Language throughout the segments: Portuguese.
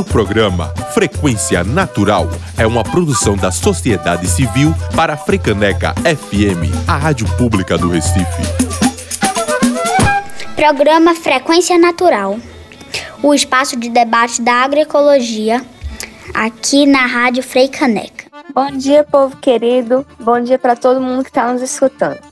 O programa Frequência Natural é uma produção da sociedade civil para a Frecaneca FM, a rádio pública do Recife. Programa Frequência Natural, o espaço de debate da agroecologia, aqui na Rádio Freicaneca. Bom dia, povo querido. Bom dia para todo mundo que está nos escutando.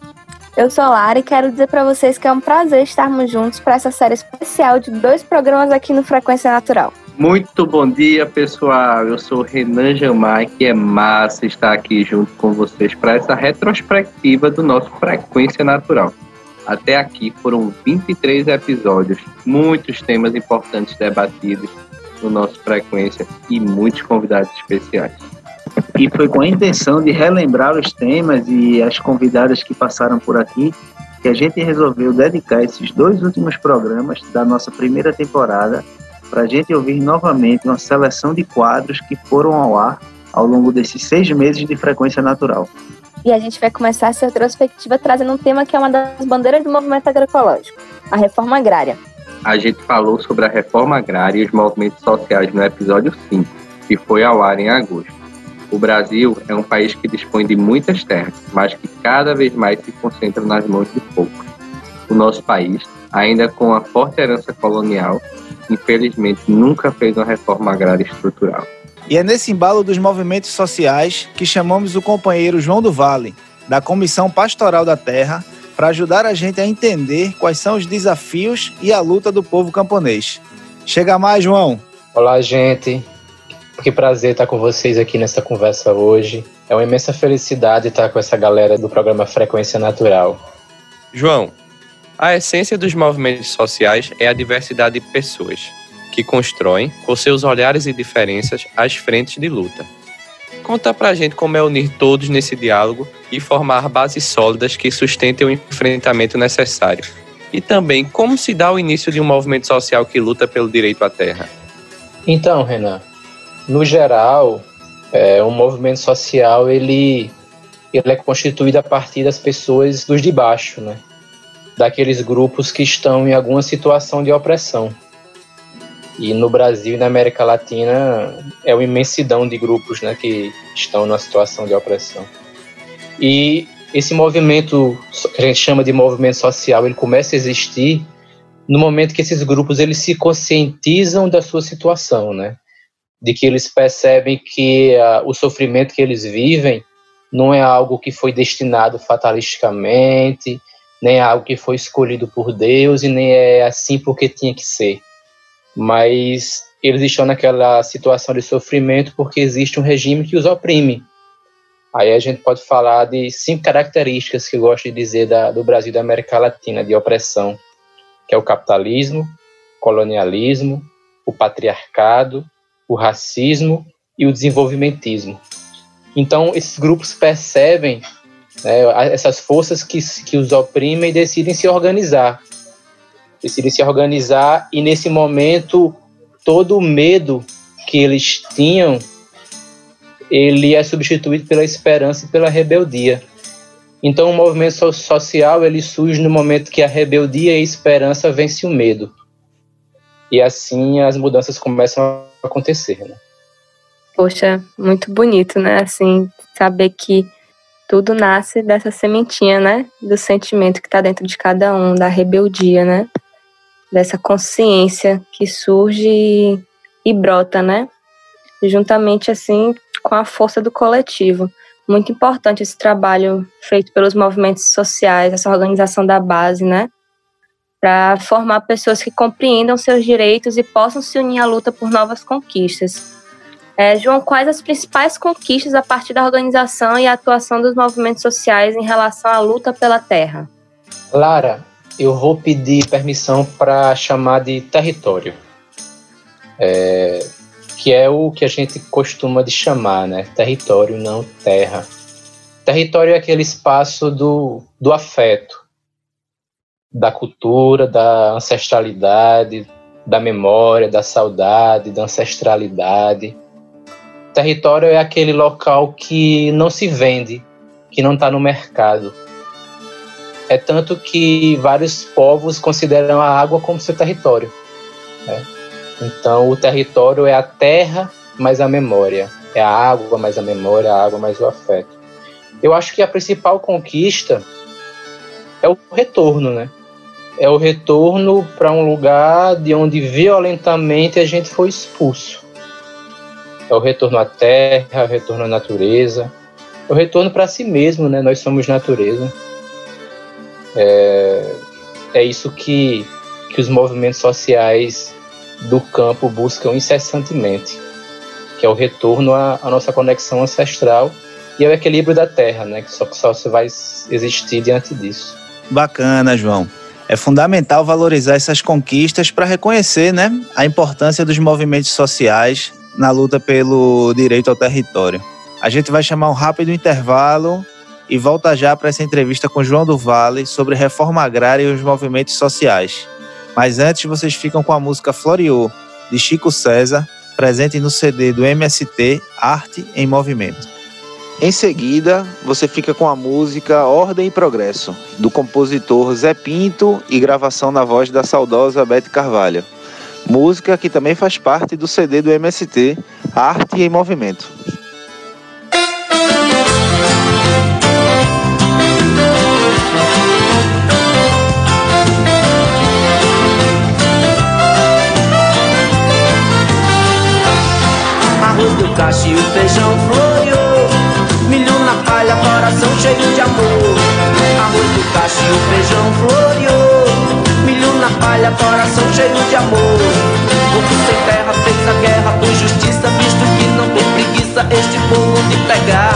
Eu sou Lara e quero dizer para vocês que é um prazer estarmos juntos para essa série especial de dois programas aqui no Frequência Natural. Muito bom dia, pessoal. Eu sou Renan Jamar, que é massa estar aqui junto com vocês para essa retrospectiva do nosso Frequência Natural. Até aqui foram 23 episódios, muitos temas importantes debatidos no nosso Frequência e muitos convidados especiais. E foi com a intenção de relembrar os temas e as convidadas que passaram por aqui que a gente resolveu dedicar esses dois últimos programas da nossa primeira temporada para a gente ouvir novamente uma seleção de quadros que foram ao ar ao longo desses seis meses de frequência natural. E a gente vai começar essa retrospectiva trazendo um tema que é uma das bandeiras do movimento agroecológico, a reforma agrária. A gente falou sobre a reforma agrária e os movimentos sociais no episódio 5, que foi ao ar em agosto. O Brasil é um país que dispõe de muitas terras, mas que cada vez mais se concentra nas mãos de poucos. O nosso país, ainda com a forte herança colonial, infelizmente nunca fez uma reforma agrária estrutural. E é nesse embalo dos movimentos sociais que chamamos o companheiro João do Vale, da Comissão Pastoral da Terra, para ajudar a gente a entender quais são os desafios e a luta do povo camponês. Chega mais, João! Olá, gente! Que prazer estar com vocês aqui nessa conversa hoje. É uma imensa felicidade estar com essa galera do programa Frequência Natural. João, a essência dos movimentos sociais é a diversidade de pessoas, que constroem, com seus olhares e diferenças, as frentes de luta. Conta pra gente como é unir todos nesse diálogo e formar bases sólidas que sustentem o enfrentamento necessário. E também como se dá o início de um movimento social que luta pelo direito à terra. Então, Renan, no geral, é, um movimento social ele, ele é constituído a partir das pessoas dos de baixo, né? daqueles grupos que estão em alguma situação de opressão. E no Brasil e na América Latina é uma imensidão de grupos né, que estão numa situação de opressão. E esse movimento, que a gente chama de movimento social, ele começa a existir no momento que esses grupos eles se conscientizam da sua situação, né? De que eles percebem que uh, o sofrimento que eles vivem não é algo que foi destinado fatalisticamente, nem é algo que foi escolhido por Deus e nem é assim porque tinha que ser. Mas eles estão naquela situação de sofrimento porque existe um regime que os oprime. Aí a gente pode falar de cinco características que eu gosto de dizer da, do Brasil e da América Latina de opressão, que é o capitalismo, colonialismo, o patriarcado, o racismo e o desenvolvimentismo. Então, esses grupos percebem né, essas forças que, que os oprimem decidem se organizar. Decidem se organizar e, nesse momento, todo o medo que eles tinham, ele é substituído pela esperança e pela rebeldia. Então, o movimento social ele surge no momento que a rebeldia e a esperança vencem o medo. E assim as mudanças começam acontecer, né? Poxa, muito bonito, né? Assim, saber que tudo nasce dessa sementinha, né? Do sentimento que está dentro de cada um, da rebeldia, né? Dessa consciência que surge e, e brota, né? Juntamente, assim, com a força do coletivo. Muito importante esse trabalho feito pelos movimentos sociais, essa organização da base, né? Para formar pessoas que compreendam seus direitos e possam se unir à luta por novas conquistas. É, João, quais as principais conquistas a partir da organização e atuação dos movimentos sociais em relação à luta pela terra? Lara, eu vou pedir permissão para chamar de território, é, que é o que a gente costuma de chamar, né? Território, não terra. Território é aquele espaço do, do afeto, da cultura, da ancestralidade, da memória, da saudade, da ancestralidade. Território é aquele local que não se vende, que não está no mercado. É tanto que vários povos consideram a água como seu território. Né? Então, o território é a terra mais a memória, é a água mais a memória, a água mais o afeto. Eu acho que a principal conquista é o retorno, né? É o retorno para um lugar de onde violentamente a gente foi expulso. É o retorno à terra, é o retorno à natureza, é o retorno para si mesmo, né? Nós somos natureza. É, é isso que, que os movimentos sociais do campo buscam incessantemente, que é o retorno à, à nossa conexão ancestral e ao equilíbrio da Terra, né? Que só só se vai existir diante disso. Bacana, João. É fundamental valorizar essas conquistas para reconhecer, né, a importância dos movimentos sociais na luta pelo direito ao território. A gente vai chamar um rápido intervalo e volta já para essa entrevista com João do Vale sobre reforma agrária e os movimentos sociais. Mas antes vocês ficam com a música Floriô, de Chico César, presente no CD do MST Arte em Movimento. Em seguida, você fica com a música Ordem e Progresso, do compositor Zé Pinto e gravação na voz da saudosa Beth Carvalho. Música que também faz parte do CD do MST Arte em Movimento. Arroz do cacho e o feijão na palha, coração cheio de amor. Arroz do cacho e o feijão floreou Milho na palha, coração cheio de amor. Povo sem terra fez a guerra por justiça Visto que não tem preguiça este povo de pegar.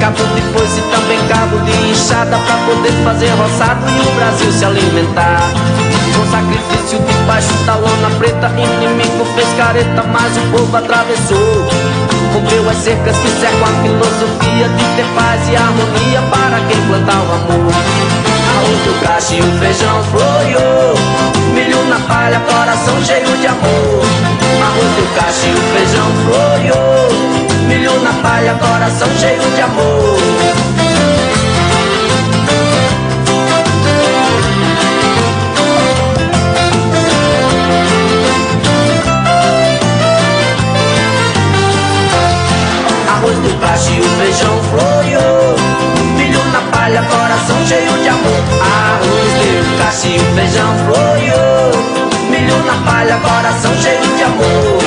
Cabo de foice também cabo de enxada Pra poder fazer roçado e o Brasil se alimentar Com sacrifício debaixo da lona preta. Inimigo fez careta, mas o povo atravessou. Rompeu as cercas que cercam a filosofia De ter paz e harmonia para quem plantar o amor. Arroz do cacho e o feijão floreou Milho na palha, coração cheio de amor. Arroz do cacho e o feijão floreou Milho na palha, coração cheio de amor Arroz do cacho e o feijão floreou Milho na palha, coração cheio de amor. Arroz do cacho e o feijão floreou Milho na palha, coração cheio de amor.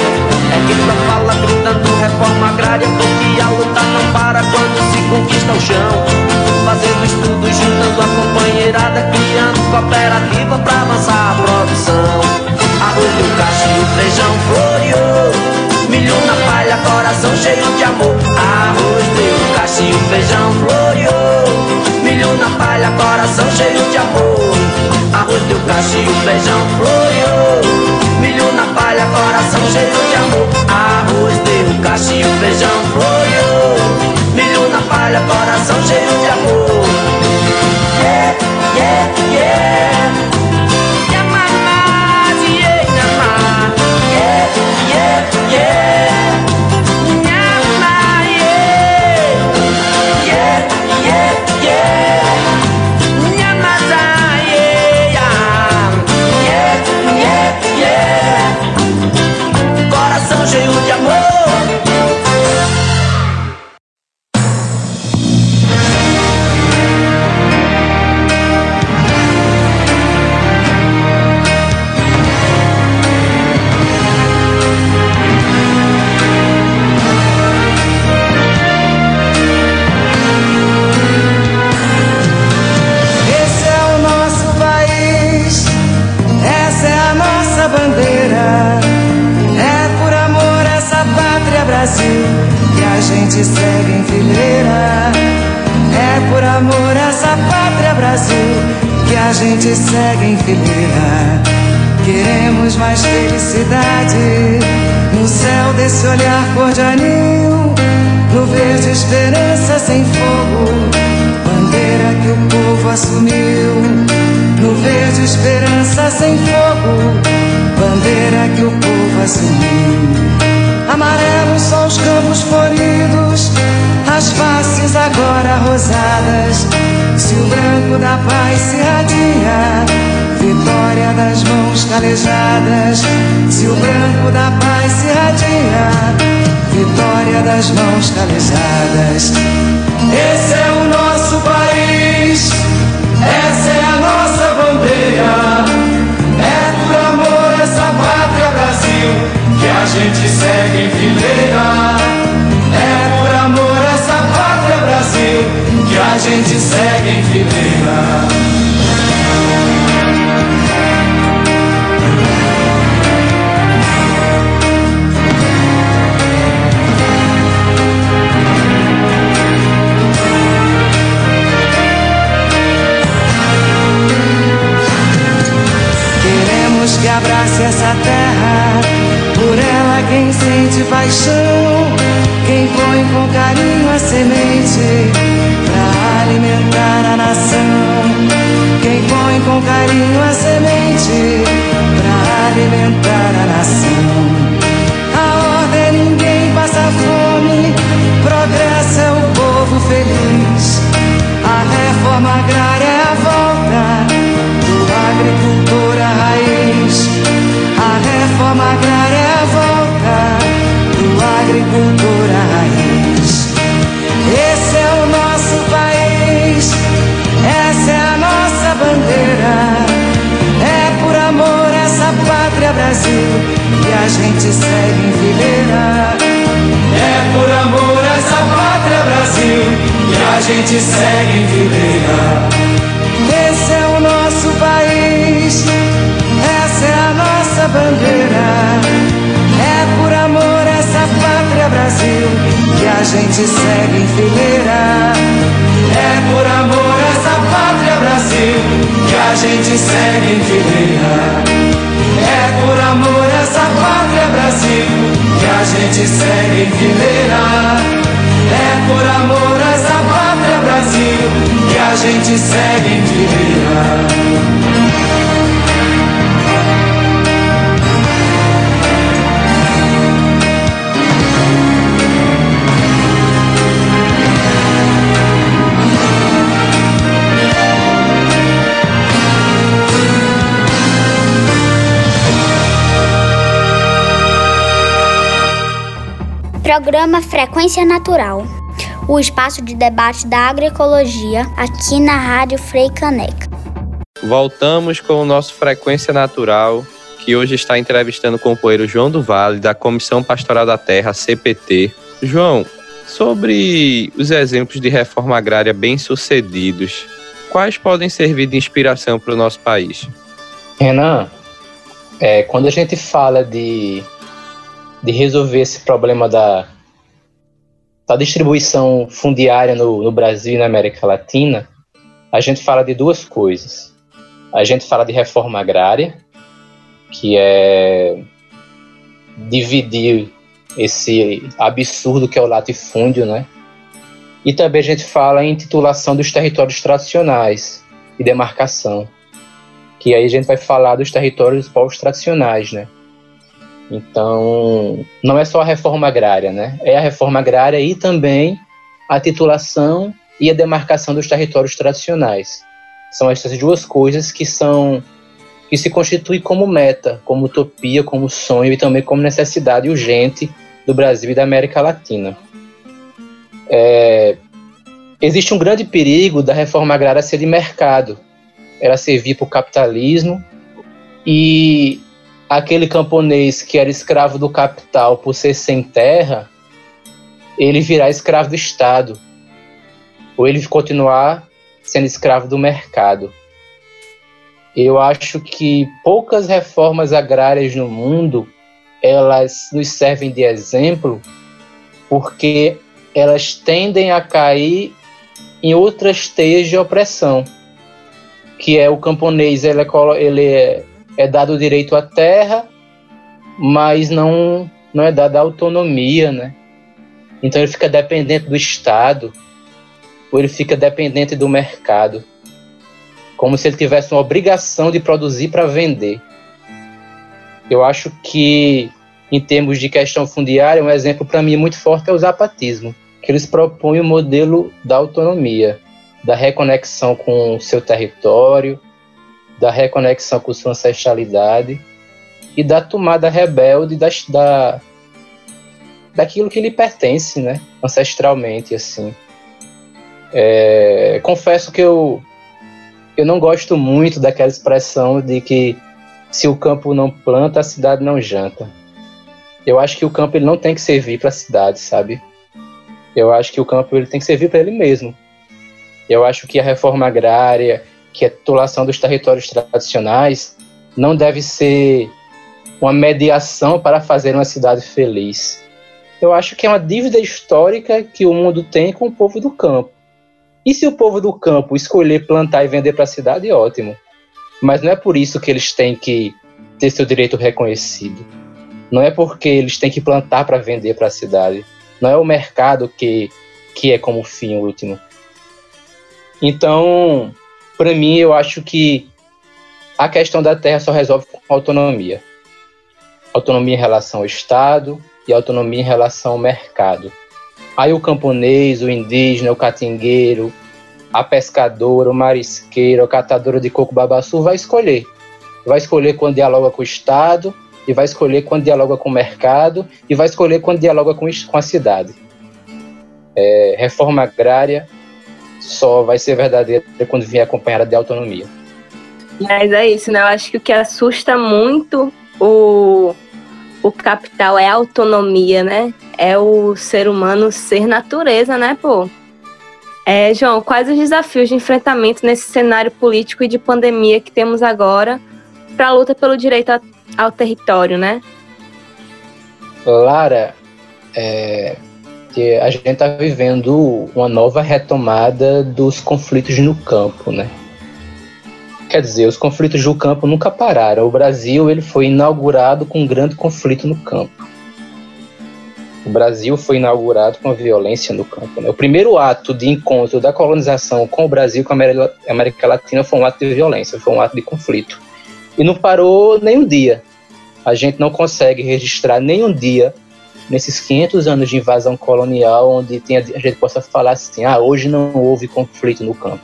É quem não fala gritando reforma agrária Porque a luta não para quando se conquista o chão. Fazendo estudo, juntando a companheirada Criando cooperativa pra avançar a produção. Arroz do cacho e o feijão floreou Milho na palha, coração cheio de amor. Arroz, deu cacho e o feijão floreou Milho na palha, coração cheio de amor. Arroz, deu cacho e o feijão floreou Milho na palha, coração cheio de amor. Arroz, deu cacho e o feijão floreou Milho na palha, coração cheio de amor. Yeah, yeah, yeah a gente segue em fileira. É por amor essa pátria Brasil que a gente segue em fileira. É por amor essa pátria Brasil que a gente segue em fileira. Programa Frequência Natural, o espaço de debate da agroecologia aqui na Rádio Frei Caneca. Voltamos com o nosso Frequência Natural, que hoje está entrevistando o companheiro João do Vale, da Comissão Pastoral da Terra, CPT. João, sobre os exemplos de reforma agrária bem-sucedidos, quais podem servir de inspiração para o nosso país? Renan, é, quando a gente fala de de resolver esse problema da, da distribuição fundiária no, no Brasil e na América Latina, a gente fala de duas coisas. A gente fala de reforma agrária, que é dividir esse absurdo que é o latifúndio, né? E também a gente fala em titulação dos territórios tradicionais e demarcação, que aí a gente vai falar dos territórios dos povos tradicionais, né? Então, não é só a reforma agrária, né? É a reforma agrária e também a titulação e a demarcação dos territórios tradicionais. São essas duas coisas que são que se constituem como meta, como utopia, como sonho e também como necessidade urgente do Brasil e da América Latina. É, existe um grande perigo da reforma agrária ser de mercado, ela servir para o capitalismo e aquele camponês que era escravo do capital por ser sem terra, ele virar escravo do Estado, ou ele continuar sendo escravo do mercado. Eu acho que poucas reformas agrárias no mundo elas nos servem de exemplo porque elas tendem a cair em outras teias de opressão, que é o camponês ele é, ele é é dado o direito à terra, mas não, não é dada autonomia, né? Então ele fica dependente do Estado, ou ele fica dependente do mercado, como se ele tivesse uma obrigação de produzir para vender. Eu acho que, em termos de questão fundiária, um exemplo para mim muito forte é o zapatismo, que eles propõem o modelo da autonomia, da reconexão com o seu território, da reconexão com sua ancestralidade e da tomada rebelde da, da, daquilo que lhe pertence, né? Ancestralmente, assim. É, confesso que eu, eu não gosto muito daquela expressão de que se o campo não planta, a cidade não janta. Eu acho que o campo ele não tem que servir para a cidade, sabe? Eu acho que o campo ele tem que servir para ele mesmo. Eu acho que a reforma agrária, que a titulação dos territórios tradicionais, não deve ser uma mediação para fazer uma cidade feliz. Eu acho que é uma dívida histórica que o mundo tem com o povo do campo. E se o povo do campo escolher plantar e vender para a cidade, ótimo. Mas não é por isso que eles têm que ter seu direito reconhecido. Não é porque eles têm que plantar para vender para a cidade. Não é o mercado que, que é como fim último. Então, para mim, eu acho que a questão da terra só resolve com autonomia. Autonomia em relação ao Estado e autonomia em relação ao mercado. Aí o camponês, o indígena, o catingueiro, a pescadora, o marisqueiro, a catadora de coco babaçu vai escolher. Vai escolher quando dialoga com o Estado, e vai escolher quando dialoga com o mercado, e vai escolher quando dialoga com, a cidade. É, reforma agrária só vai ser verdadeira quando vier acompanhada de autonomia. Mas é isso, né? Eu acho que o que assusta muito o, o capital é a autonomia, né? É o ser humano ser natureza, né, pô? É, João, quais os desafios de enfrentamento nesse cenário político e de pandemia que temos agora para a luta pelo direito a, ao território, né? Lara, é, a gente está vivendo uma nova retomada dos conflitos no campo, né? Quer dizer, os conflitos do campo nunca pararam. O Brasil ele foi inaugurado com um grande conflito no campo. O Brasil foi inaugurado com a violência no campo. Né? O primeiro ato de encontro da colonização com o Brasil, com a América Latina, foi um ato de violência, foi um ato de conflito. E não parou nem um dia. A gente não consegue registrar nem um dia nesses 500 anos de invasão colonial onde tem, a gente possa falar assim, ah, hoje não houve conflito no campo.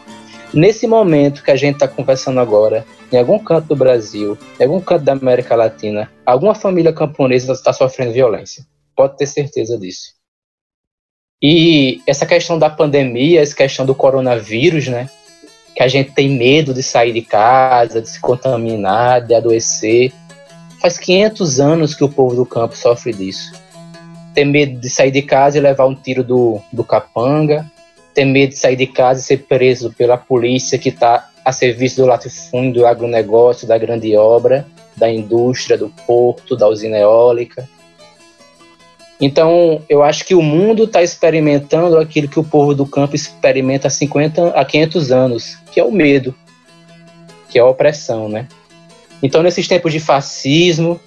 Nesse momento que a gente está conversando agora, em algum canto do Brasil, em algum canto da América Latina, alguma família camponesa está sofrendo violência. Pode ter certeza disso. E essa questão da pandemia, essa questão do coronavírus, né? Que a gente tem medo de sair de casa, de se contaminar, de adoecer. Faz 500 anos que o povo do campo sofre disso. Tem medo de sair de casa e levar um tiro do, do capanga, ter medo de sair de casa e ser preso pela polícia que está a serviço do latifúndio, do agronegócio, da grande obra, da indústria, do porto, da usina eólica. Então, eu acho que o mundo está experimentando aquilo que o povo do campo experimenta há 50, há 500 anos, que é o medo, que é a opressão, né? Então, nesses tempos de fascismo,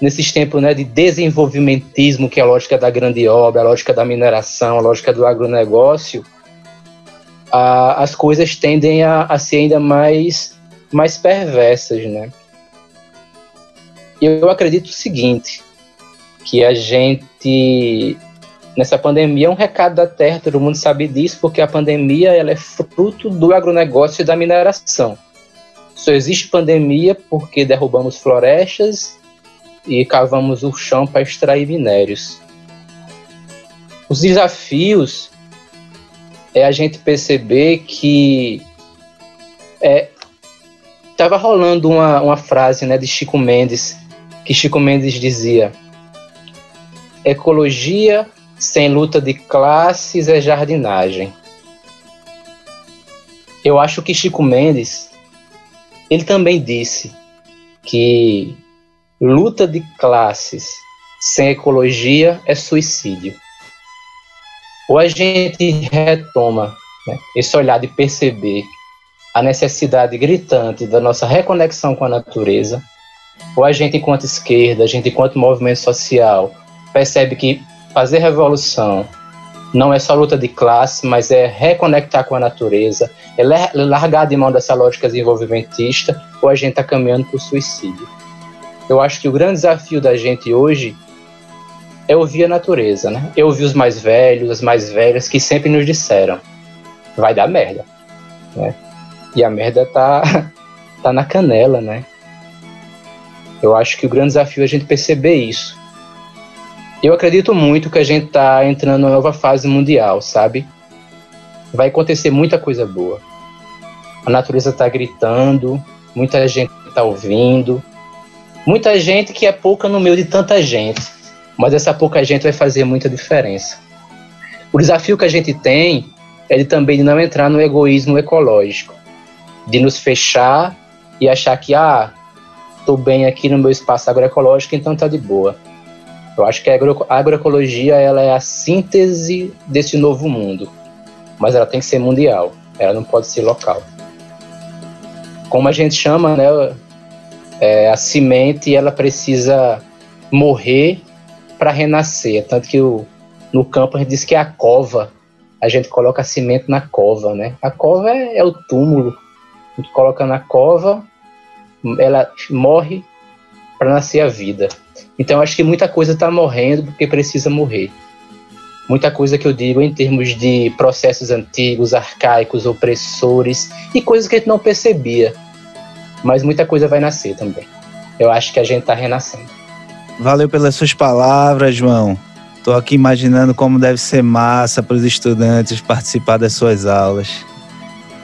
nesses tempos né, de desenvolvimentismo, que é a lógica da grande obra, a lógica da mineração, a lógica do agronegócio, a, as coisas tendem a, a ser ainda mais, mais perversas, né? Eu acredito o seguinte, que a gente nessa pandemia é um recado da terra, todo mundo sabe disso, porque a pandemia ela é fruto do agronegócio e da mineração. Só existe pandemia porque derrubamos florestas e cavamos o chão para extrair minérios. Os desafios é a gente perceber que é, rolando uma, uma frase né, de Chico Mendes, que Chico Mendes dizia: Ecologia sem luta de classes é jardinagem. Eu acho que Chico Mendes ele também disse que luta de classes sem ecologia é suicídio ou a gente retoma né, esse olhar de perceber a necessidade gritante da nossa reconexão com a natureza, ou a gente, enquanto esquerda, a gente, enquanto movimento social, percebe que fazer revolução não é só luta de classe, mas é reconectar com a natureza, é largar de mão dessa lógica desenvolvimentista, ou a gente está caminhando para o suicídio. Eu acho que o grande desafio da gente hoje é ouvir a natureza, né? Eu ouvi os mais velhos, as mais velhas que sempre nos disseram: vai dar merda, né? E a merda tá, tá na canela, né? Eu acho que o grande desafio é a gente perceber isso. Eu acredito muito que a gente está entrando numa nova fase mundial, sabe? Vai acontecer muita coisa boa. A natureza está gritando, muita gente está ouvindo, muita gente que é pouca no meio de tanta gente, mas essa pouca gente vai fazer muita diferença. O desafio que a gente tem é de também de não entrar no egoísmo ecológico, de nos fechar e achar que ah, estou bem aqui no meu espaço agroecológico, então tá de boa. Eu acho que a, agro agroecologia ela é a síntese desse novo mundo, mas ela tem que ser mundial, ela não pode ser local. Como a gente chama, né, é, a semente ela precisa morrer para renascer, tanto que o, no campo a gente diz que é a cova, a gente coloca a semente na cova, né? A cova é, é o túmulo, a gente coloca na cova, ela morre para nascer a vida. Então acho que muita coisa está morrendo porque precisa morrer. Muita coisa que eu digo em termos de processos antigos, arcaicos, opressores e coisas que a gente não percebia. Mas muita coisa vai nascer também. Eu acho que a gente está renascendo. Valeu pelas suas palavras, João. Estou aqui imaginando como deve ser massa para os estudantes participar das suas aulas.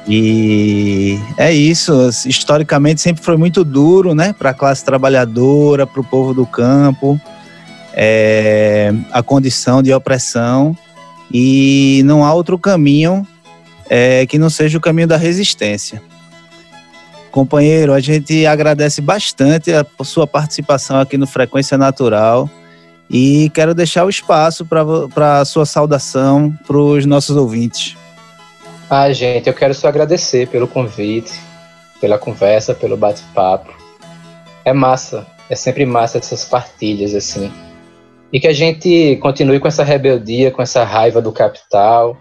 E é isso, historicamente sempre foi muito duro, né, para a classe trabalhadora, para o povo do campo, é, a condição de opressão, e não há outro caminho é, que não seja o caminho da resistência. Companheiro, a gente agradece bastante a sua participação aqui no Frequência Natural e quero deixar o espaço para a sua saudação para os nossos ouvintes. Ah, gente, eu quero só agradecer pelo convite, pela conversa, pelo bate-papo. É massa, é sempre massa essas partilhas, assim. E que a gente continue com essa rebeldia, com essa raiva do capital,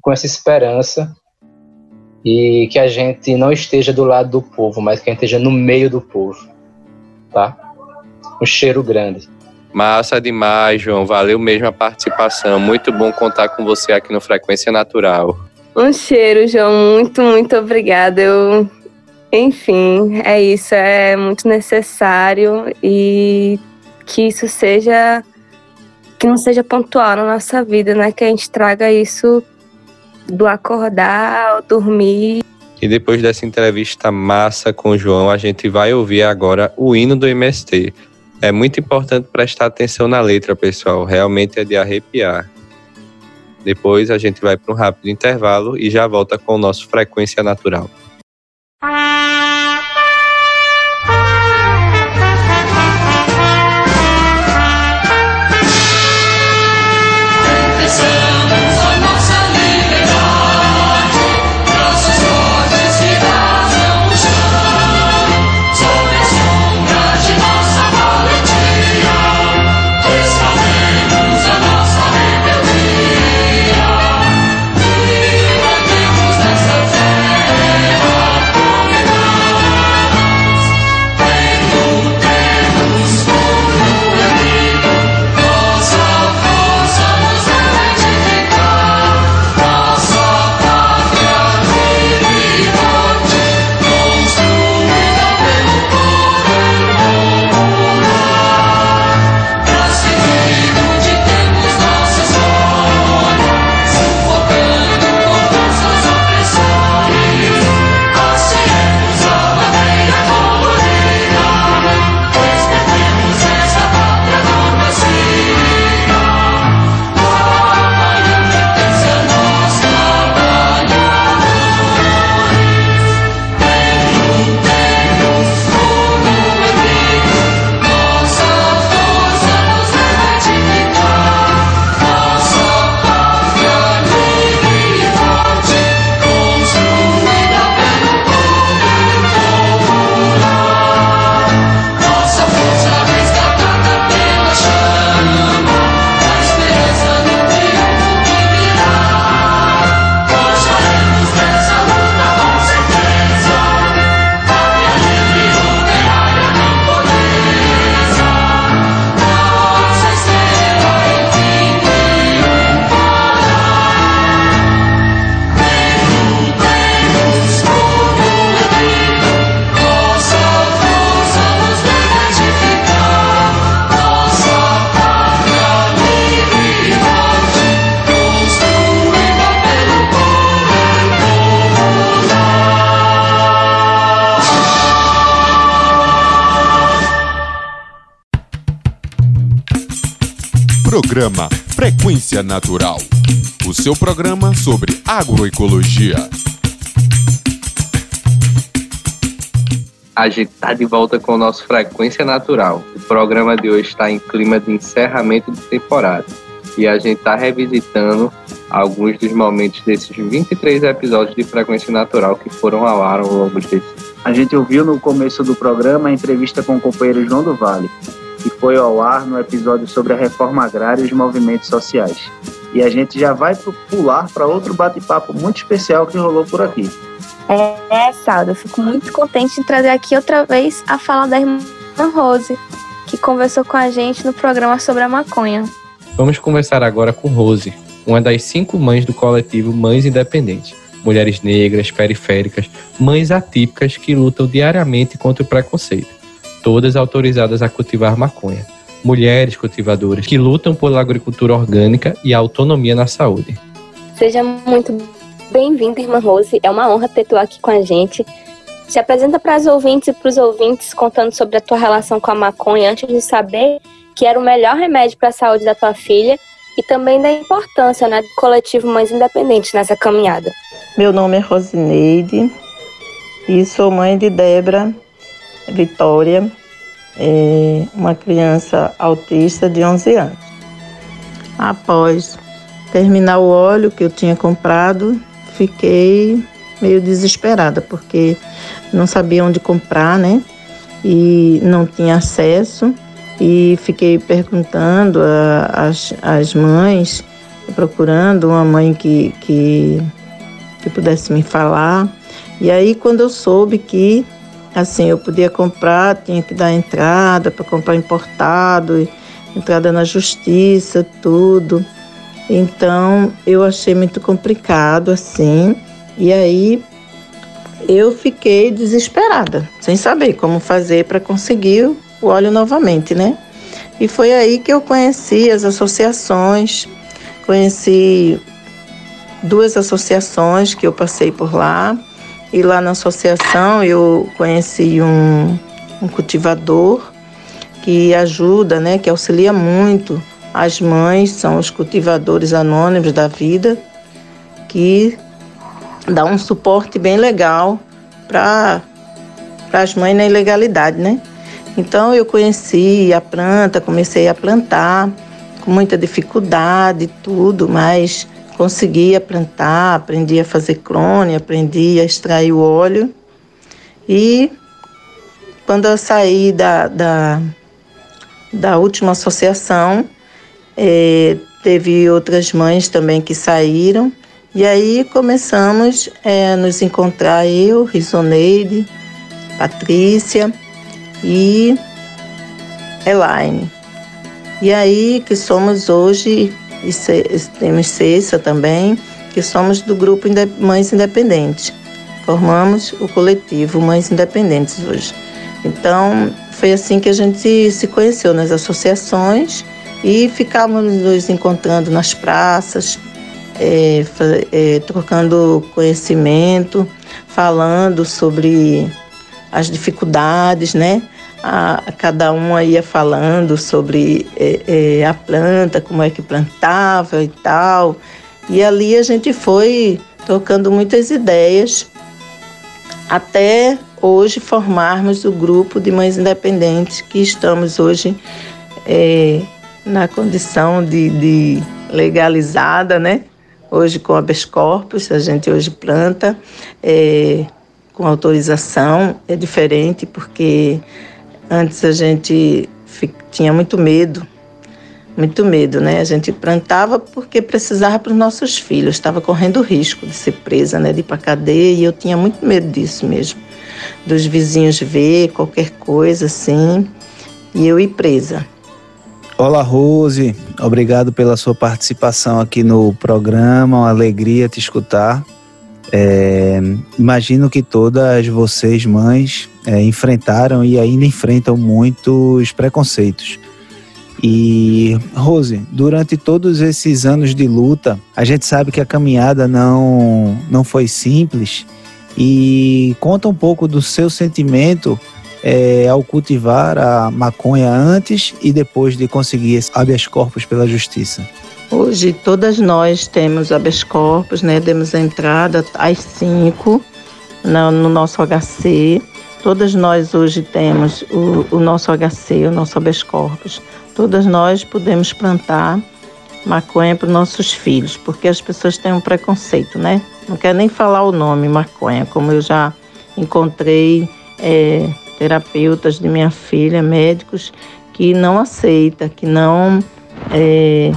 com essa esperança. E que a gente não esteja do lado do povo, mas que a gente esteja no meio do povo. Tá? Um cheiro grande. Massa demais, João. Valeu mesmo a participação. Muito bom contar com você aqui no Frequência Natural. Um cheiro, João. Muito, muito obrigada. Eu, enfim, é isso. É muito necessário e que isso seja que não seja pontual na nossa vida, né? Que a gente traga isso do acordar ao dormir. E depois dessa entrevista massa com o João, a gente vai ouvir agora o hino do MST. É muito importante prestar atenção na letra, pessoal. Realmente é de arrepiar. Depois a gente vai para um rápido intervalo e já volta com o nosso Frequência Natural. Programa Natural. O seu programa sobre agroecologia. A gente está de volta com o nosso Frequência Natural. O programa de hoje está em clima de encerramento de temporada. E a gente está revisitando alguns dos momentos desses 23 episódios de Frequência Natural que foram ao ar ao longo desse. A gente ouviu no começo do programa a entrevista com o companheiro João do Vale, foi ao ar no episódio sobre a reforma agrária e os movimentos sociais. E a gente já vai pular para outro bate-papo muito especial que rolou por aqui. É, Saldo, eu fico muito contente de trazer aqui outra vez a fala da irmã Rose, que conversou com a gente no programa sobre a maconha. Vamos conversar agora com Rose, uma das cinco mães do coletivo Mães Independentes. Mulheres negras, periféricas, mães atípicas que lutam diariamente contra o preconceito, todas autorizadas a cultivar maconha. Mulheres cultivadoras que lutam pela agricultura orgânica e a autonomia na saúde. Seja muito Bem-vinda, irmã Rose. É uma honra ter tu aqui com a gente. Se apresenta para as ouvintes e para os ouvintes contando sobre a tua relação com a maconha antes de saber que era o melhor remédio para a saúde da tua filha e também da importância né, do coletivo Mães Independentes nessa caminhada. Meu nome é Rosineide e sou mãe de Débora Vitória, é uma criança autista de 11 anos. Após terminar o óleo que eu tinha comprado, fiquei meio desesperada, porque não sabia onde comprar, né? E não tinha acesso. E fiquei perguntando às, mães, procurando uma mãe que, que, que pudesse me falar. E aí, quando eu soube que assim eu podia comprar, tinha que dar entrada para comprar importado, entrada na justiça, tudo. Então eu achei muito complicado assim. E aí eu fiquei desesperada, sem saber como fazer para conseguir o óleo novamente, né? E foi aí que eu conheci as associações, conheci duas associações que eu passei por lá. E lá na associação eu conheci um, um cultivador que ajuda, né, que auxilia muito as mães são os cultivadores anônimos da vida, que dá um suporte bem legal para as mães na ilegalidade, né? Então eu conheci a planta, comecei a plantar com muita dificuldade, tudo, mas conseguia plantar, aprendi a fazer crônia, aprendi a extrair o óleo. E quando eu saí da, da, da última associação, é, teve outras mães também que saíram. E aí começamos é, a nos encontrar eu, Risoneide, Patrícia e Elaine. E aí que somos hoje, e temos Cessa também, que somos do grupo Mães Independentes. Formamos o coletivo Mães Independentes hoje. Então, foi assim que a gente se conheceu nas associações e ficávamos nos encontrando nas praças, é, é, trocando conhecimento, falando sobre as dificuldades, né? A, cada uma ia falando sobre é, é, a planta, como é que plantava e tal. E ali a gente foi trocando muitas ideias até hoje formarmos o grupo de mães independentes que estamos hoje é, na condição de, de legalizada, né? Hoje com habeas corpus, a gente hoje planta é, com autorização, é diferente porque antes a gente tinha muito medo, muito medo, né? A gente plantava porque precisava para os nossos filhos, estava correndo risco de ser presa, né? De ir para cadeia e eu tinha muito medo disso mesmo, dos vizinhos ver qualquer coisa assim e eu ir presa. Olá, Rose. Obrigado pela sua participação aqui no programa. Uma alegria te escutar. É, imagino que todas vocês, mães, é, enfrentaram e ainda enfrentam muitos preconceitos. E, Rose, durante todos esses anos de luta, a gente sabe que a caminhada não, não foi simples. E conta um pouco do seu sentimento é, ao cultivar a maconha antes e depois de conseguir habeas corpus pela justiça? Hoje todas nós temos habeas corpus, né? Demos entrada às 5 no, no nosso HC. Todas nós hoje temos o, o nosso HC, o nosso habeas corpus. Todas nós podemos plantar maconha para os nossos filhos, porque as pessoas têm um preconceito, né? Não quer nem falar o nome maconha, como eu já encontrei é, terapeutas de minha filha, médicos, que não aceita, que não é,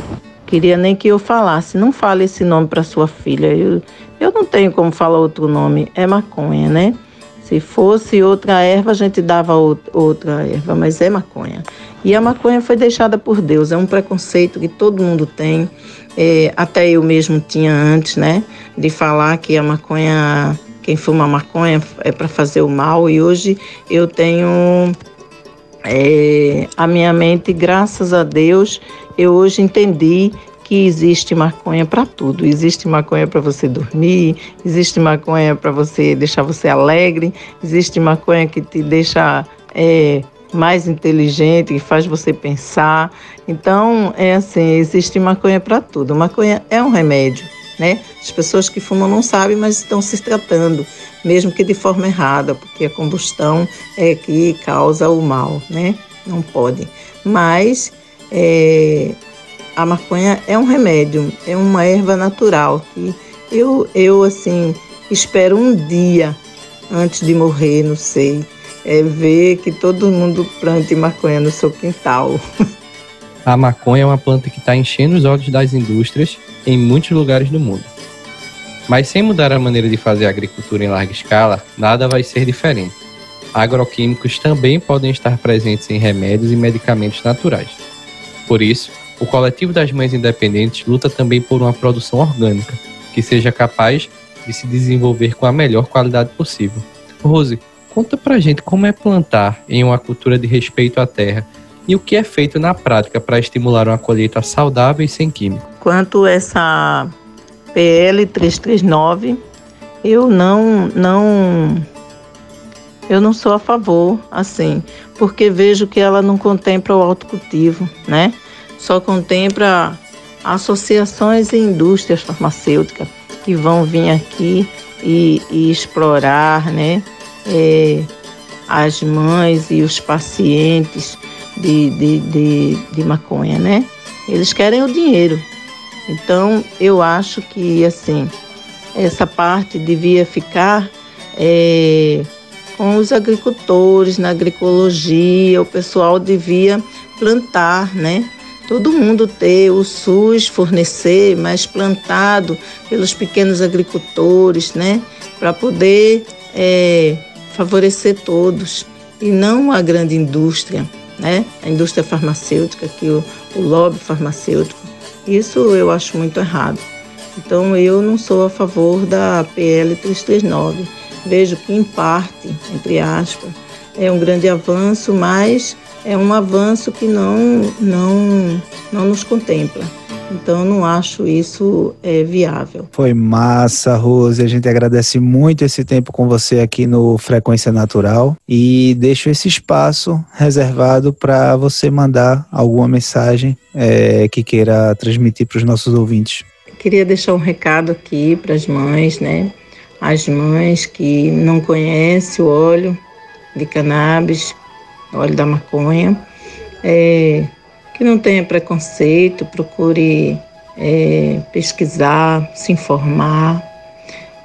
queria nem que eu falasse. Não fale esse nome para sua filha. Eu, eu não tenho como falar outro nome. É maconha, né? Se fosse outra erva, a gente dava outra erva, mas é maconha. E a maconha foi deixada por Deus, é um preconceito que todo mundo tem. É, até eu mesmo tinha antes, né? De falar que a maconha, quem fuma maconha é para fazer o mal. E hoje eu tenho é, a minha mente, graças a Deus, eu hoje entendi que existe maconha para tudo. Existe maconha para você dormir, existe maconha para você deixar você alegre, existe maconha que te deixa é, mais inteligente, que faz você pensar. Então, é assim, existe maconha para tudo. Maconha é um remédio, né? As pessoas que fumam não sabem, mas estão se tratando, mesmo que de forma errada, porque a combustão é que causa o mal, né? Não pode. Mas é, a maconha é um remédio, é uma erva natural que eu, eu assim, espero um dia antes de morrer, não sei, é ver que todo mundo plante maconha no seu quintal. A maconha é uma planta que está enchendo os olhos das indústrias em muitos lugares do mundo. Mas sem mudar a maneira de fazer agricultura em larga escala, nada vai ser diferente. Agroquímicos também podem estar presentes em remédios e medicamentos naturais. Por isso, o coletivo das mães independentes luta também por uma produção orgânica que seja capaz de se desenvolver com a melhor qualidade possível. Rose, conta pra gente como é plantar em uma cultura de respeito à terra e o que é feito na prática para estimular uma colheita saudável e sem químico. Quanto essa PL 339, eu não não eu não sou a favor assim, porque vejo que ela não contempla o autocultivo, né? só contempla associações e indústrias farmacêuticas que vão vir aqui e, e explorar né, é, as mães e os pacientes de, de, de, de maconha, né? Eles querem o dinheiro. Então, eu acho que, assim, essa parte devia ficar é, com os agricultores, na agroecologia, o pessoal devia plantar, né? todo mundo ter o SUS fornecer, mas plantado pelos pequenos agricultores, né, para poder é, favorecer todos e não a grande indústria, né, a indústria farmacêutica, que o, o lobby farmacêutico. Isso eu acho muito errado. Então eu não sou a favor da PL 339. Vejo que em parte, entre aspas, é um grande avanço, mas é um avanço que não, não, não nos contempla. Então, não acho isso é, viável. Foi massa, Rose. A gente agradece muito esse tempo com você aqui no Frequência Natural e deixo esse espaço reservado para você mandar alguma mensagem é, que queira transmitir para os nossos ouvintes. Queria deixar um recado aqui para as mães, né? As mães que não conhecem o óleo de cannabis, óleo da maconha, é, que não tenha preconceito, procure é, pesquisar, se informar,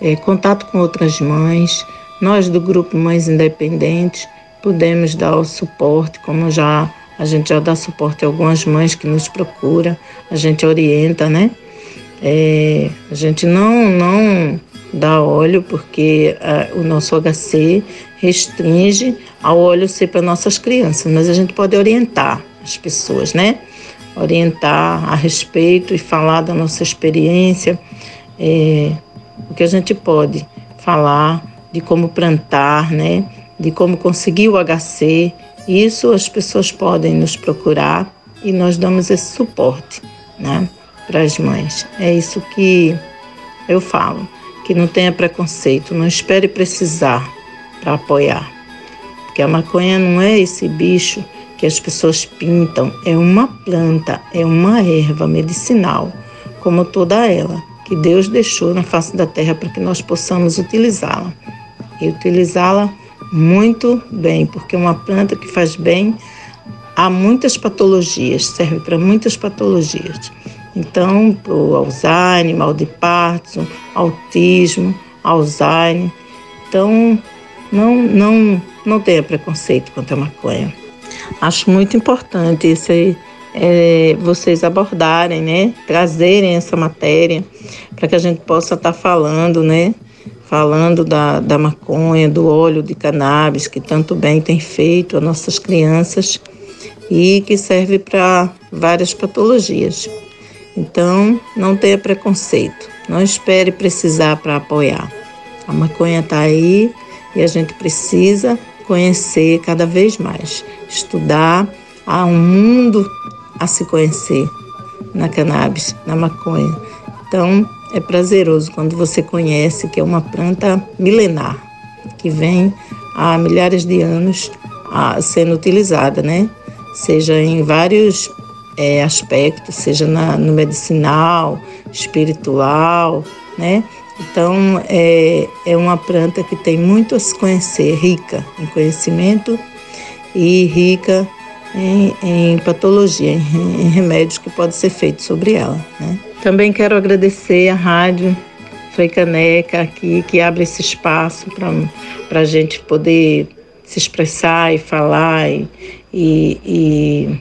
é, contato com outras mães. Nós do grupo Mães Independentes podemos dar o suporte, como já a gente já dá suporte a algumas mães que nos procuram, a gente orienta, né? É, a gente não, não dá óleo porque uh, o nosso HC restringe ao óleo ser para nossas crianças, mas a gente pode orientar as pessoas, né? Orientar a respeito e falar da nossa experiência, é, o que a gente pode falar de como plantar, né? De como conseguir o HC. Isso as pessoas podem nos procurar e nós damos esse suporte, né? Para as mães. É isso que eu falo. Que não tenha preconceito, não espere precisar para apoiar porque a maconha não é esse bicho que as pessoas pintam, é uma planta, é uma erva medicinal, como toda ela, que Deus deixou na face da terra para que nós possamos utilizá-la. E utilizá-la muito bem, porque é uma planta que faz bem a muitas patologias, serve para muitas patologias. Então, o Alzheimer, mal de Parkinson, autismo, Alzheimer. Então, não, não, não tenha preconceito quanto à maconha. Acho muito importante esse, é, vocês abordarem, né? Trazerem essa matéria para que a gente possa estar tá falando, né? Falando da, da maconha, do óleo de cannabis, que tanto bem tem feito a nossas crianças e que serve para várias patologias. Então, não tenha preconceito, não espere precisar para apoiar. A maconha está aí e a gente precisa conhecer cada vez mais, estudar. Há um mundo a se conhecer na cannabis, na maconha. Então, é prazeroso quando você conhece que é uma planta milenar, que vem há milhares de anos a, sendo utilizada, né? Seja em vários é, aspectos, seja na, no medicinal, espiritual, né? Então, é, é uma planta que tem muito a se conhecer, rica em conhecimento e rica em, em patologia, em, em, remédios que pode ser feito sobre ela. Né? Também quero agradecer a Rádio Frei Caneca aqui, que abre esse espaço para a gente poder se expressar e falar e, e, e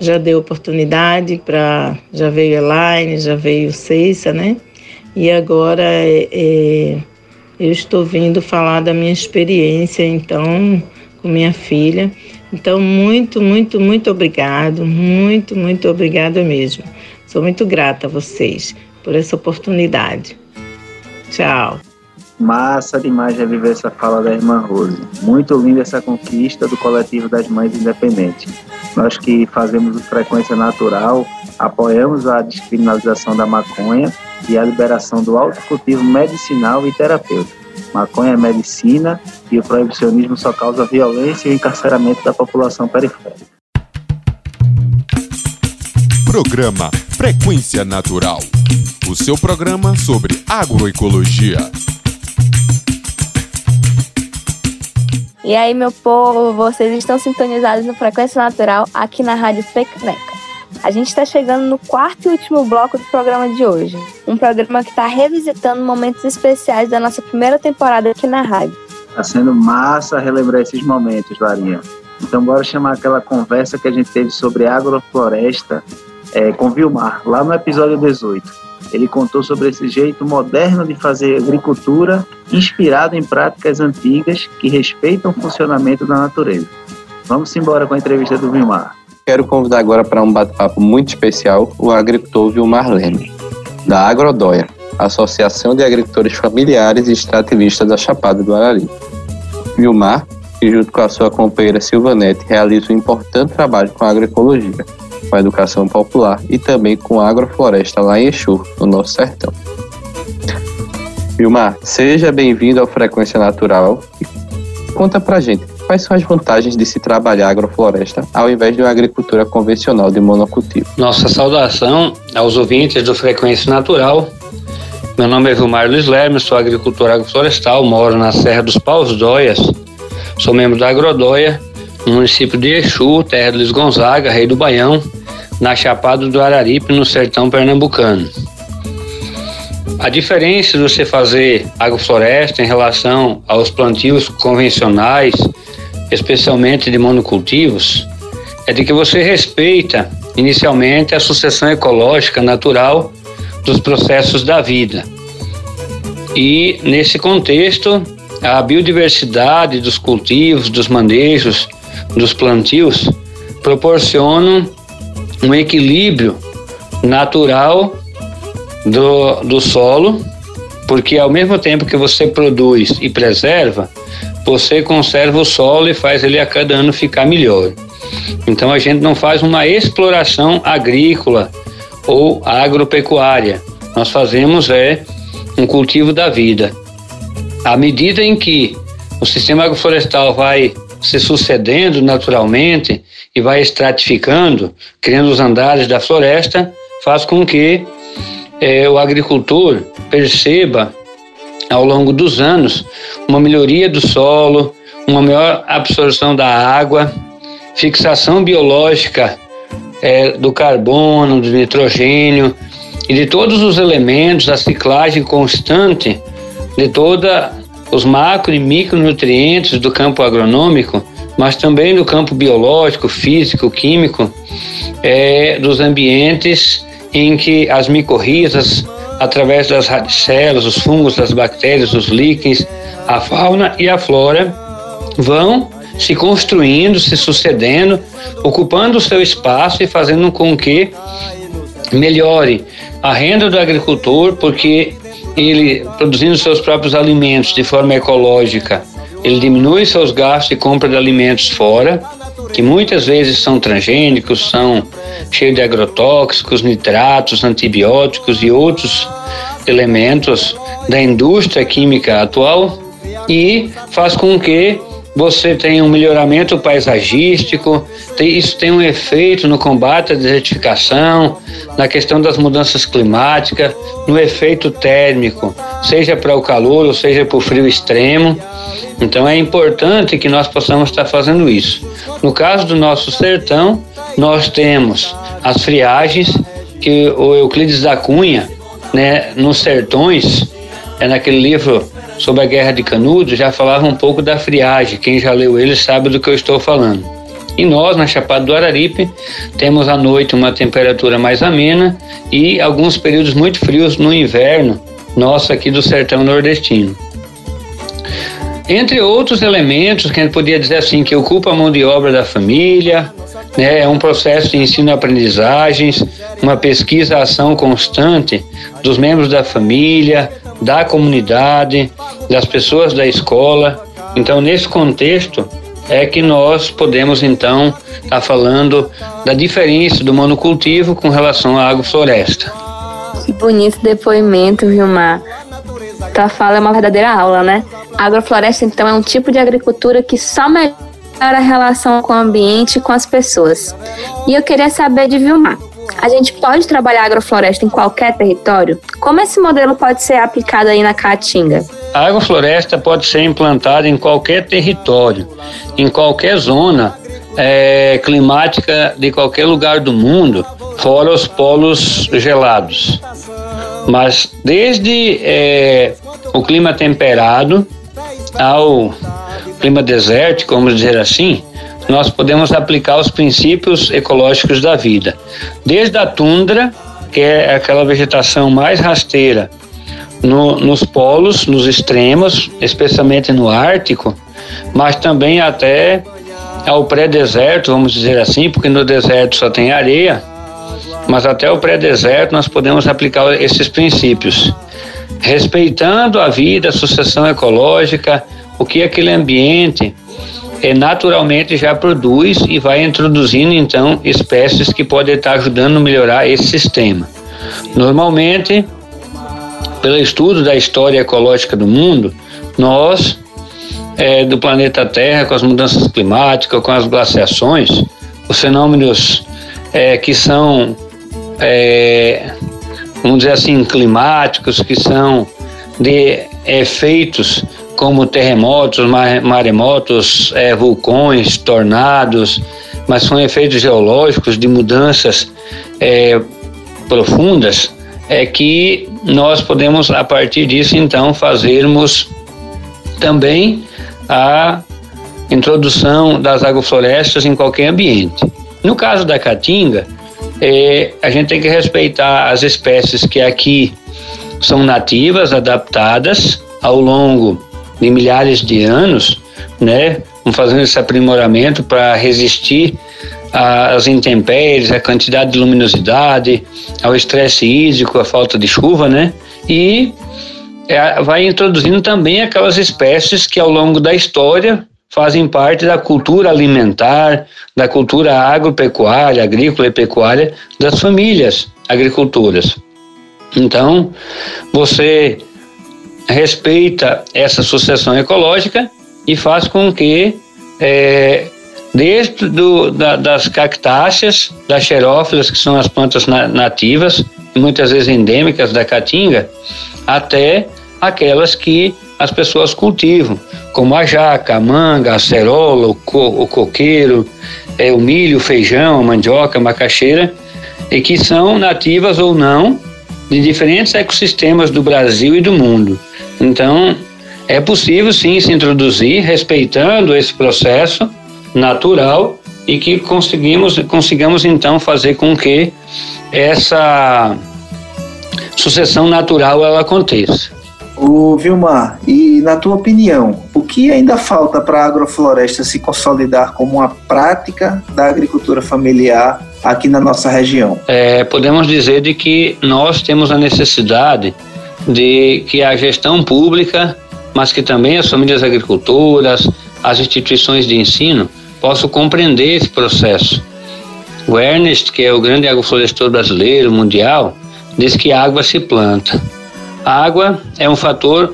já deu oportunidade para já veio Elaine, já veio Ceissa, né? E agora é, é, eu estou vindo falar da minha experiência, então, com minha filha. Então, muito, muito, muito obrigado, muito, muito obrigada mesmo. Sou muito grata a vocês por essa oportunidade. Tchau. Massa demais reviver essa fala da irmã Rose. Muito linda essa conquista do coletivo das mães independentes. Nós que fazemos o Frequência Natural, apoiamos a descriminalização da maconha e a liberação do autocultivo medicinal e terapêutico. Maconha é medicina e o proibicionismo só causa violência e encarceramento da população periférica. Programa Frequência Natural. O seu programa sobre agroecologia. E aí, meu povo, vocês estão sintonizados no Frequência Natural aqui na Rádio Frecaneca. A gente está chegando no quarto e último bloco do programa de hoje. Um programa que está revisitando momentos especiais da nossa primeira temporada aqui na rádio. Está sendo massa relembrar esses momentos, Larinha. Então, bora chamar aquela conversa que a gente teve sobre agrofloresta é, com Vilmar, lá no episódio 18. Ele contou sobre esse jeito moderno de fazer agricultura, inspirado em práticas antigas que respeitam o funcionamento da natureza. Vamos embora com a entrevista do Vilmar. Quero convidar agora para um bate-papo muito especial o agricultor Vilmar Leme, da Agrodóia, Associação de Agricultores Familiares e Extrativistas da Chapada do Arari. Vilmar, que junto com a sua companheira Silvanete realiza um importante trabalho com a agroecologia, com a educação popular e também com a agrofloresta lá em Exu, no nosso sertão. Vilmar, seja bem-vindo ao Frequência Natural e conta pra gente Quais são as vantagens de se trabalhar agrofloresta ao invés de uma agricultura convencional de monocultivo? Nossa saudação aos ouvintes do Frequência Natural. Meu nome é Vilmar Luiz Lermes, sou agricultor agroflorestal, moro na Serra dos Paus Dóias, sou membro da Agrodóia, no município de Exu, terra de Luiz Gonzaga, rei do Baião, na Chapada do Araripe, no sertão pernambucano. A diferença de você fazer agrofloresta em relação aos plantios convencionais especialmente de monocultivos, é de que você respeita inicialmente a sucessão ecológica natural dos processos da vida. E nesse contexto, a biodiversidade dos cultivos, dos manejos, dos plantios proporcionam um equilíbrio natural do, do solo, porque ao mesmo tempo que você produz e preserva, você conserva o solo e faz ele a cada ano ficar melhor. Então a gente não faz uma exploração agrícola ou agropecuária. Nós fazemos é um cultivo da vida. À medida em que o sistema agroflorestal vai se sucedendo naturalmente e vai estratificando, criando os andares da floresta, faz com que é, o agricultor perceba ao longo dos anos uma melhoria do solo, uma maior absorção da água, fixação biológica é, do carbono, do nitrogênio e de todos os elementos, a ciclagem constante de toda os macro e micronutrientes do campo agronômico, mas também do campo biológico, físico, químico, é, dos ambientes em que as micorrizas, através das radicelas, os fungos, as bactérias, os líquens, a fauna e a flora vão se construindo, se sucedendo, ocupando o seu espaço e fazendo com que melhore a renda do agricultor, porque ele, produzindo seus próprios alimentos de forma ecológica, ele diminui seus gastos de compra de alimentos fora, que muitas vezes são transgênicos, são cheios de agrotóxicos, nitratos, antibióticos e outros elementos da indústria química atual, e faz com que você tem um melhoramento paisagístico, isso tem um efeito no combate à desertificação, na questão das mudanças climáticas, no efeito térmico, seja para o calor ou seja para o frio extremo. Então é importante que nós possamos estar fazendo isso. No caso do nosso sertão, nós temos as friagens que o Euclides da Cunha, né, nos sertões, é naquele livro sobre a Guerra de Canudos já falava um pouco da friagem. Quem já leu ele sabe do que eu estou falando. E nós, na Chapada do Araripe, temos à noite uma temperatura mais amena e alguns períodos muito frios no inverno, nosso aqui do sertão nordestino. Entre outros elementos que a gente podia dizer assim, que ocupa a mão de obra da família, né, é um processo de ensino-aprendizagens, uma pesquisa-ação constante dos membros da família, da comunidade, das pessoas da escola. Então, nesse contexto, é que nós podemos então estar tá falando da diferença do monocultivo com relação à agrofloresta. Que bonito depoimento, Vilmar. Tua fala é uma verdadeira aula, né? A agrofloresta, então, é um tipo de agricultura que só melhora a relação com o ambiente e com as pessoas. E eu queria saber de Vilmar. A gente pode trabalhar agrofloresta em qualquer território? Como esse modelo pode ser aplicado aí na Caatinga? A agrofloresta pode ser implantada em qualquer território, em qualquer zona é, climática de qualquer lugar do mundo, fora os polos gelados. Mas desde é, o clima temperado ao clima desértico, vamos dizer assim, nós podemos aplicar os princípios ecológicos da vida. Desde a tundra, que é aquela vegetação mais rasteira, no, nos polos, nos extremos, especialmente no Ártico, mas também até ao pré-deserto, vamos dizer assim, porque no deserto só tem areia, mas até o pré-deserto nós podemos aplicar esses princípios, respeitando a vida, a sucessão ecológica, o que aquele ambiente é, naturalmente já produz e vai introduzindo então espécies que podem estar ajudando a melhorar esse sistema. Normalmente, pelo estudo da história ecológica do mundo, nós é, do planeta Terra, com as mudanças climáticas, com as glaciações, os fenômenos é, que são, é, vamos dizer assim, climáticos, que são de efeitos como terremotos, maremotos, é, vulcões, tornados, mas são efeitos geológicos de mudanças é, profundas, é que nós podemos, a partir disso, então, fazermos também a introdução das agroflorestas em qualquer ambiente. No caso da caatinga, é, a gente tem que respeitar as espécies que aqui são nativas, adaptadas ao longo de milhares de anos, né? Fazendo esse aprimoramento para resistir às intempéries, à quantidade de luminosidade, ao estresse hídrico, à falta de chuva, né? E é, vai introduzindo também aquelas espécies que ao longo da história fazem parte da cultura alimentar, da cultura agropecuária, agrícola e pecuária das famílias agricultoras. Então, você respeita essa sucessão ecológica e faz com que é, desde do, da, das cactáceas, das xerófilas, que são as plantas na, nativas, muitas vezes endêmicas da caatinga, até aquelas que as pessoas cultivam, como a jaca, a manga, a cerola, o, co, o coqueiro, é, o milho, o feijão, a mandioca, a macaxeira, e que são nativas ou não de diferentes ecossistemas do Brasil e do mundo. Então, é possível sim se introduzir respeitando esse processo natural e que conseguimos, consigamos então fazer com que essa sucessão natural ela aconteça. O Vilmar, e na tua opinião, o que ainda falta para a agrofloresta se consolidar como uma prática da agricultura familiar aqui na nossa região? É, podemos dizer de que nós temos a necessidade de que a gestão pública, mas que também as famílias agricultoras, as instituições de ensino possam compreender esse processo. O Ernest, que é o grande agroflorestor brasileiro, mundial, diz que água se planta. A água é um fator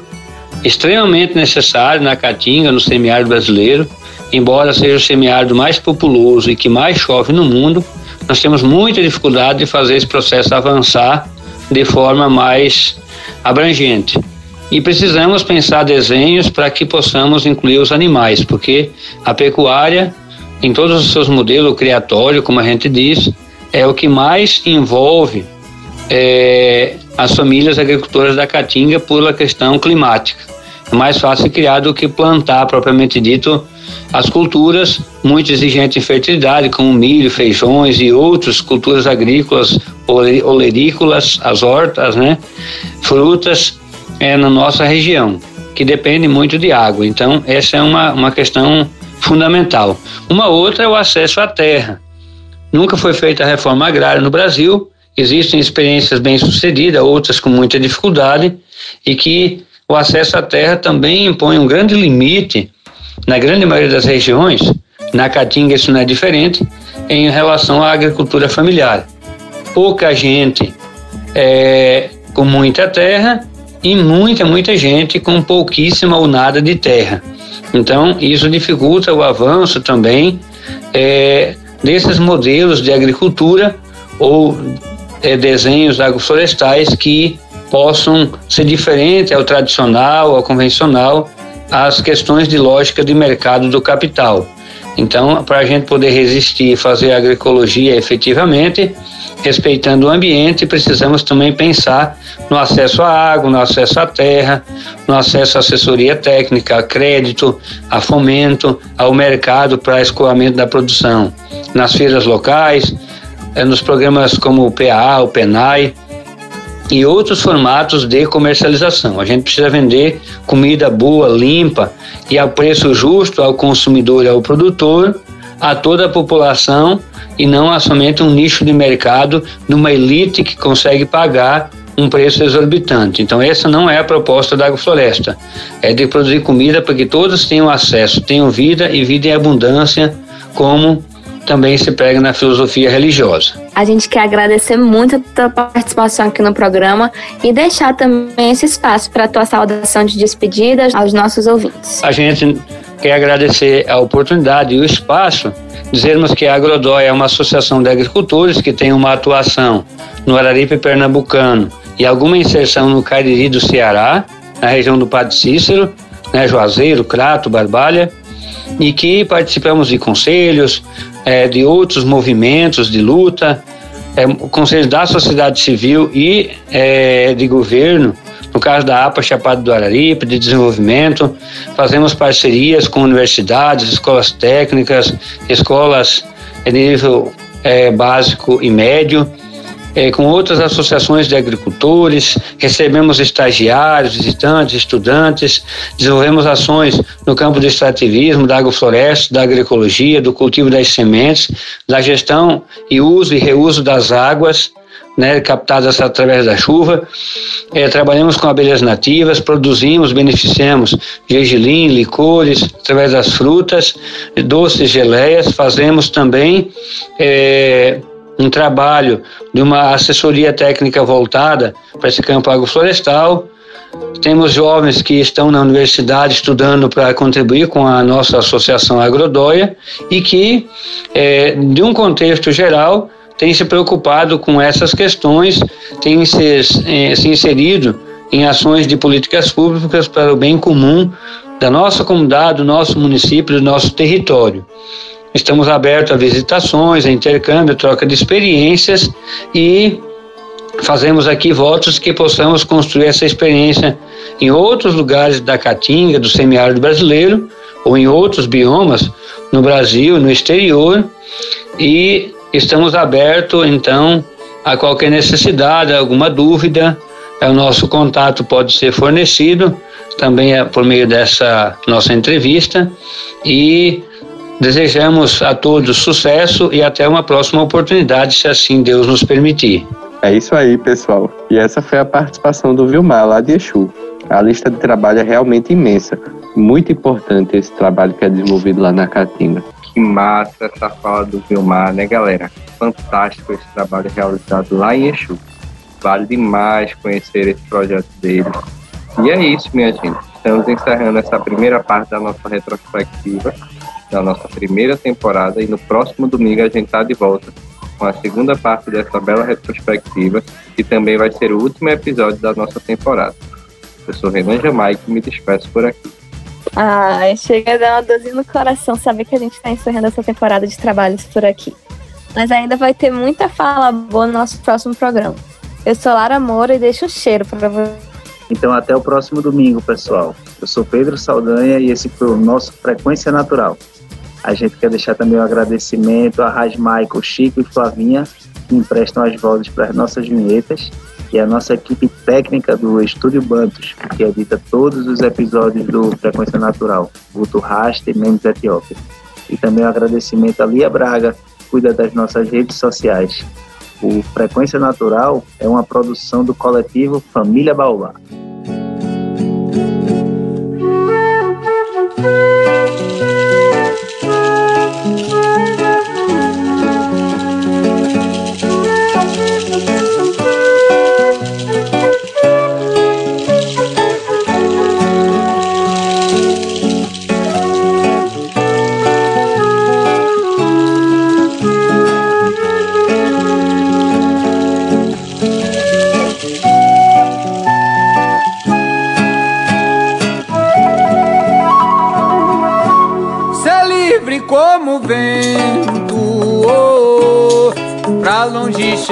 extremamente necessário na caatinga, no semiárido brasileiro, embora seja o semiárido mais populoso e que mais chove no mundo, nós temos muita dificuldade de fazer esse processo avançar de forma mais abrangente. E precisamos pensar desenhos para que possamos incluir os animais, porque a pecuária, em todos os seus modelos, o criatório, como a gente diz, é o que mais envolve é, as famílias agricultoras da Caatinga pela questão climática. É mais fácil criar do que plantar, propriamente dito, as culturas muito exigentes em fertilidade, como milho, feijões e outras culturas agrícolas, olerícolas, as hortas, né? frutas é, na nossa região, que depende muito de água. Então, essa é uma, uma questão fundamental. Uma outra é o acesso à terra. Nunca foi feita a reforma agrária no Brasil, existem experiências bem-sucedidas, outras com muita dificuldade, e que o acesso à terra também impõe um grande limite na grande maioria das regiões, na Caatinga isso não é diferente, em relação à agricultura familiar. Pouca gente é, com muita terra e muita, muita gente com pouquíssima ou nada de terra. Então, isso dificulta o avanço também é, desses modelos de agricultura ou é, desenhos agroflorestais que possam ser diferentes ao tradicional, ao convencional, as questões de lógica de mercado do capital. Então, para a gente poder resistir e fazer agroecologia efetivamente, respeitando o ambiente, precisamos também pensar no acesso à água, no acesso à terra, no acesso à assessoria técnica, a crédito, a fomento, ao mercado para escoamento da produção, nas feiras locais, eh, nos programas como o PA, o PENAI, e outros formatos de comercialização. A gente precisa vender comida boa, limpa e a preço justo ao consumidor e ao produtor, a toda a população e não a somente um nicho de mercado numa elite que consegue pagar um preço exorbitante. Então essa não é a proposta da agrofloresta. É de produzir comida para que todos tenham acesso, tenham vida e vida em abundância, como também se prega na filosofia religiosa. A gente quer agradecer muito a tua participação aqui no programa e deixar também esse espaço para a tua saudação de despedida aos nossos ouvintes. A gente quer agradecer a oportunidade e o espaço, dizermos que a Agrodóia é uma associação de agricultores que tem uma atuação no Araripe Pernambucano e alguma inserção no Cariri do Ceará, na região do Padre Cícero, né, Juazeiro, Crato, Barbalha, e que participamos de conselhos, é, de outros movimentos de luta, é, conselhos da sociedade civil e é, de governo, no caso da APA Chapada do Araripe, de desenvolvimento, fazemos parcerias com universidades, escolas técnicas, escolas de nível é, básico e médio, é, com outras associações de agricultores, recebemos estagiários, visitantes, estudantes, desenvolvemos ações no campo do extrativismo, da agrofloresta, da agroecologia, do cultivo das sementes, da gestão e uso e reuso das águas, né, captadas através da chuva. É, trabalhamos com abelhas nativas, produzimos, beneficiamos gergelim, licores, através das frutas, doces, geleias. Fazemos também é, um trabalho de uma assessoria técnica voltada para esse campo agroflorestal, temos jovens que estão na universidade estudando para contribuir com a nossa associação Agrodóia e que, é, de um contexto geral, tem se preocupado com essas questões, tem se, é, se inserido em ações de políticas públicas para o bem comum da nossa comunidade, do nosso município, do nosso território. Estamos abertos a visitações, a intercâmbio, troca de experiências e fazemos aqui votos que possamos construir essa experiência em outros lugares da Caatinga, do semiárido brasileiro, ou em outros biomas no Brasil, no exterior, e estamos abertos, então, a qualquer necessidade, alguma dúvida, é o nosso contato pode ser fornecido. Também é por meio dessa nossa entrevista. E desejamos a todos sucesso e até uma próxima oportunidade, se assim Deus nos permitir. É isso aí, pessoal. E essa foi a participação do Vilmar lá de Exu. A lista de trabalho é realmente imensa. Muito importante esse trabalho que é desenvolvido lá na Caatinga. Que massa essa fala do Vilmar, né, galera? Fantástico esse trabalho realizado lá em Exu. Vale demais conhecer esse projeto dele. E é isso, minha gente. Estamos encerrando essa primeira parte da nossa retrospectiva, da nossa primeira temporada, e no próximo domingo a gente está de volta com a segunda parte dessa bela retrospectiva, que também vai ser o último episódio da nossa temporada. Eu sou Renan Jamaica e me despeço por aqui. Ai, chega a dar uma dorzinha no coração saber que a gente está encerrando essa temporada de trabalhos por aqui. Mas ainda vai ter muita fala boa no nosso próximo programa. Eu sou Lara Moura e deixo o cheiro para você. Então, até o próximo domingo, pessoal. Eu sou Pedro Saldanha e esse foi o nosso Frequência Natural. A gente quer deixar também um agradecimento a Raj Michael, Chico e Flavinha, que emprestam as vozes para as nossas vinhetas, e a nossa equipe técnica do Estúdio Bantos, que edita todos os episódios do Frequência Natural, Guto Rasta e Memes Etiópia. E também um agradecimento a Lia Braga, que cuida das nossas redes sociais. O Frequência Natural é uma produção do coletivo Família Baobá.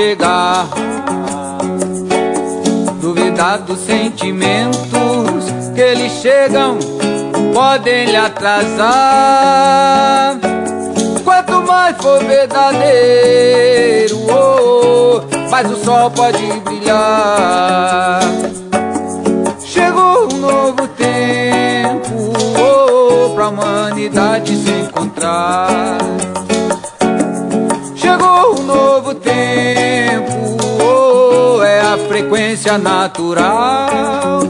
Chegar. Duvidar dos sentimentos que eles chegam, podem lhe atrasar. Quanto mais for verdadeiro, oh, mais o sol pode brilhar. Chegou um novo tempo oh, pra humanidade se encontrar. Chegou um novo tempo, oh, é a frequência natural.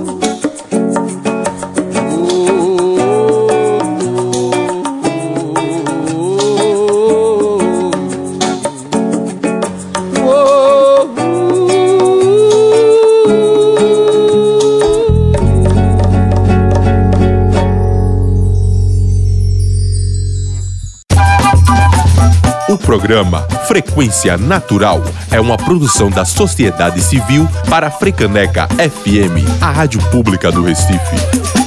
Programa Frequência Natural é uma produção da sociedade civil para a Frecaneca FM, a rádio pública do Recife.